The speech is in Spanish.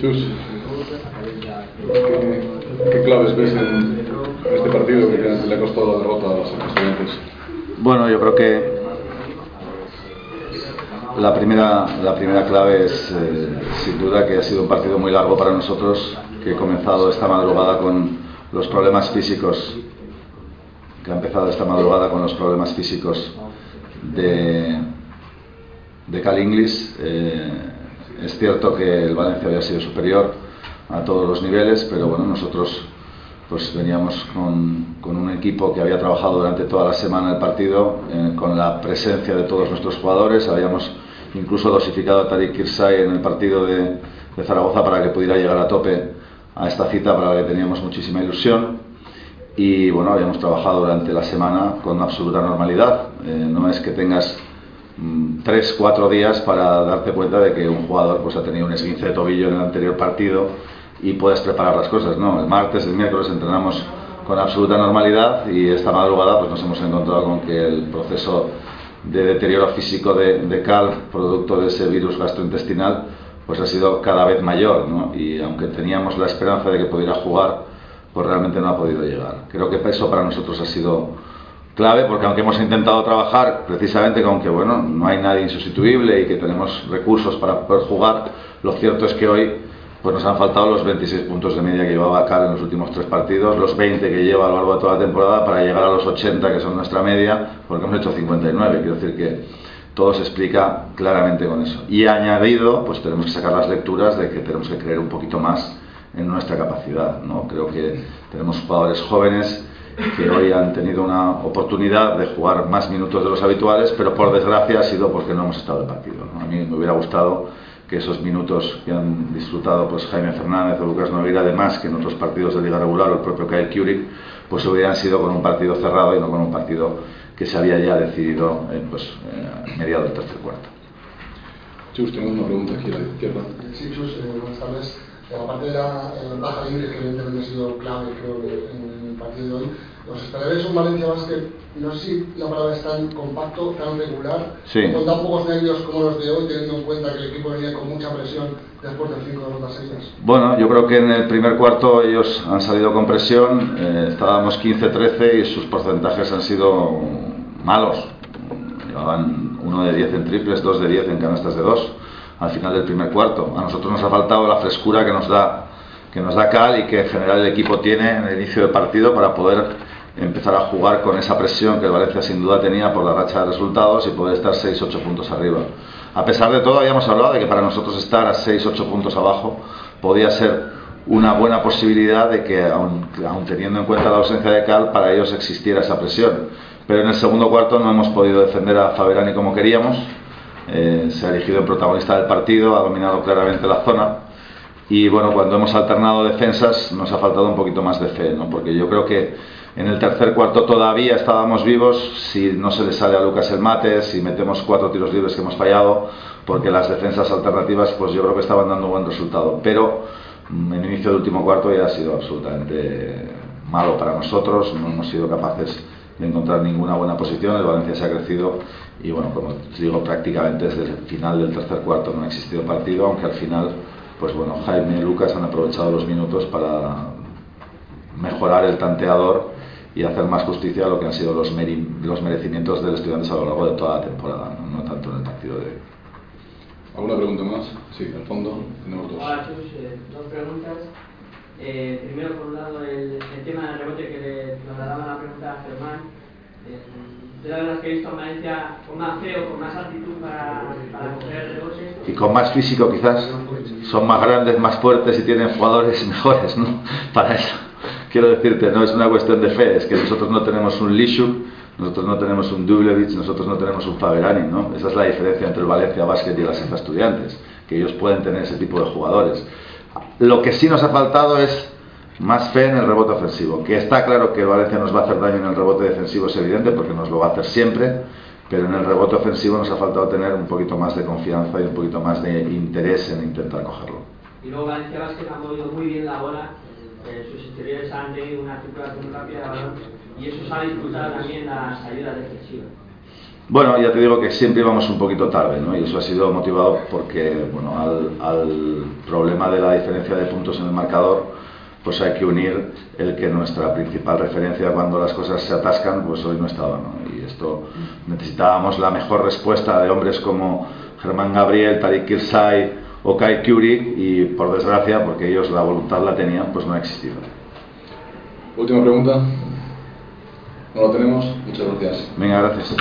Chus, ¿qué, claves ves en, este partido que le ha costado la derrota a los estudiantes? Bueno, yo creo que la primera, la primera clave es eh, sin duda que ha sido un partido muy largo para nosotros, que he comenzado esta madrugada con los problemas físicos, que ha empezado esta madrugada con los problemas físicos de, de Cal Inglis. Eh, es cierto que el Valencia había sido superior a todos los niveles, pero bueno, nosotros pues veníamos con, con un equipo que había trabajado durante toda la semana el partido, eh, con la presencia de todos nuestros jugadores, habíamos incluso dosificado a Tariq Kirsay en el partido de, de Zaragoza para que pudiera llegar a tope a esta cita para la que teníamos muchísima ilusión y bueno, habíamos trabajado durante la semana con absoluta normalidad. Eh, no es que tengas tres, cuatro días para darte cuenta de que un jugador pues, ha tenido un esguince de tobillo en el anterior partido y puedes preparar las cosas. No, el martes, el miércoles entrenamos con absoluta normalidad y esta madrugada pues, nos hemos encontrado con que el proceso de deterioro físico de, de Cal, producto de ese virus gastrointestinal, pues ha sido cada vez mayor. ¿no? Y aunque teníamos la esperanza de que pudiera jugar, pues realmente no ha podido llegar. Creo que eso para nosotros ha sido clave porque aunque hemos intentado trabajar precisamente con que bueno, no hay nadie insustituible y que tenemos recursos para poder jugar, lo cierto es que hoy pues nos han faltado los 26 puntos de media que llevaba Cal en los últimos tres partidos, los 20 que lleva a lo largo de toda la temporada para llegar a los 80 que son nuestra media, porque hemos hecho 59, quiero decir que todo se explica claramente con eso. Y añadido, pues tenemos que sacar las lecturas de que tenemos que creer un poquito más en nuestra capacidad, ¿no? Creo que tenemos jugadores jóvenes que hoy han tenido una oportunidad de jugar más minutos de los habituales, pero por desgracia ha sido porque no hemos estado en partido. A mí me hubiera gustado que esos minutos que han disfrutado pues Jaime Fernández o Lucas Nogueira, además que en otros partidos de liga regular o el propio Kyle Curie, pues hubieran sido con un partido cerrado y no con un partido que se había ya decidido en pues, eh, mediado del tercer cuarto. Chus, tengo una pregunta aquí a la izquierda. Sí, Chus, eh, buenas tardes. Aparte de la baja libre, que evidentemente ha sido clave, creo, en el partido de hoy, los esperáis un Valencia Basket, no sé si la palabra es tan compacto, tan regular, sí. con tan pocos nervios como los de hoy, teniendo en cuenta que el equipo venía con mucha presión después de cinco derrotas seguidas. Bueno, yo creo que en el primer cuarto ellos han salido con presión, eh, estábamos 15-13 y sus porcentajes han sido malos. Llevaban uno de 10 en triples, dos de 10 en canastas de dos al final del primer cuarto. A nosotros nos ha faltado la frescura que nos da que nos da Cal y que en general el equipo tiene en el inicio del partido para poder empezar a jugar con esa presión que Valencia sin duda tenía por la racha de resultados y poder estar 6-8 puntos arriba. A pesar de todo, habíamos hablado de que para nosotros estar a 6-8 puntos abajo podía ser una buena posibilidad de que, aun, aun, teniendo en cuenta la ausencia de Cal, para ellos existiera esa presión. Pero en el segundo cuarto no hemos podido defender a Faberani como queríamos eh, se ha elegido el protagonista del partido, ha dominado claramente la zona. Y bueno, cuando hemos alternado defensas nos ha faltado un poquito más de fe, ¿no? porque yo creo que en el tercer cuarto todavía estábamos vivos, si no se le sale a Lucas el mate, si metemos cuatro tiros libres que hemos fallado, porque las defensas alternativas pues yo creo que estaban dando buen resultado. Pero mm, en el inicio del último cuarto ya ha sido absolutamente malo para nosotros, no hemos sido capaces de encontrar ninguna buena posición, el Valencia se ha crecido y bueno, como digo, prácticamente desde el final del tercer cuarto no ha existido partido, aunque al final, pues bueno, Jaime y Lucas han aprovechado los minutos para mejorar el tanteador y hacer más justicia a lo que han sido los, los merecimientos del estudiante a lo largo de toda la temporada, no, no tanto en el partido de ¿Alguna pregunta más? Sí, al fondo tenemos dos. Hola, Chus, eh, dos preguntas. Eh, primero, por un lado, el, el, tema del rebote que le trasladaba la pregunta a Germán. Eh, de la verdad que he visto a Valencia con más feo, con más actitud para, para coger rebotes. Y con más físico quizás. Son más grandes, más fuertes y tienen jugadores mejores, ¿no? Para eso. Quiero decirte, no es una cuestión de fe, es que nosotros no tenemos un Lishuk, nosotros no tenemos un Dublevich, nosotros no tenemos un Faberani, ¿no? Esa es la diferencia entre el Valencia Basket y las Estudiantes, que ellos pueden tener ese tipo de jugadores. Lo que sí nos ha faltado es más fe en el rebote ofensivo, que está claro que Valencia nos va a hacer daño en el rebote defensivo, es evidente, porque nos lo va a hacer siempre, pero en el rebote ofensivo nos ha faltado tener un poquito más de confianza y un poquito más de interés en intentar cogerlo. Y luego Valencia Vázquez ha movido muy bien la bola, eh, sus exteriores han tenido una circulación rápida de balón y eso se ha disputado también las ayudas defensivas. Bueno, ya te digo que siempre íbamos un poquito tarde, ¿no? Y eso ha sido motivado porque, bueno, al, al problema de la diferencia de puntos en el marcador, pues hay que unir el que nuestra principal referencia cuando las cosas se atascan, pues hoy no estaba, ¿no? Y esto necesitábamos la mejor respuesta de hombres como Germán Gabriel, Tariq Kirsay o Kai Curie y por desgracia, porque ellos la voluntad la tenían, pues no ha existido. Última pregunta. No lo tenemos. Muchas gracias. Venga, gracias.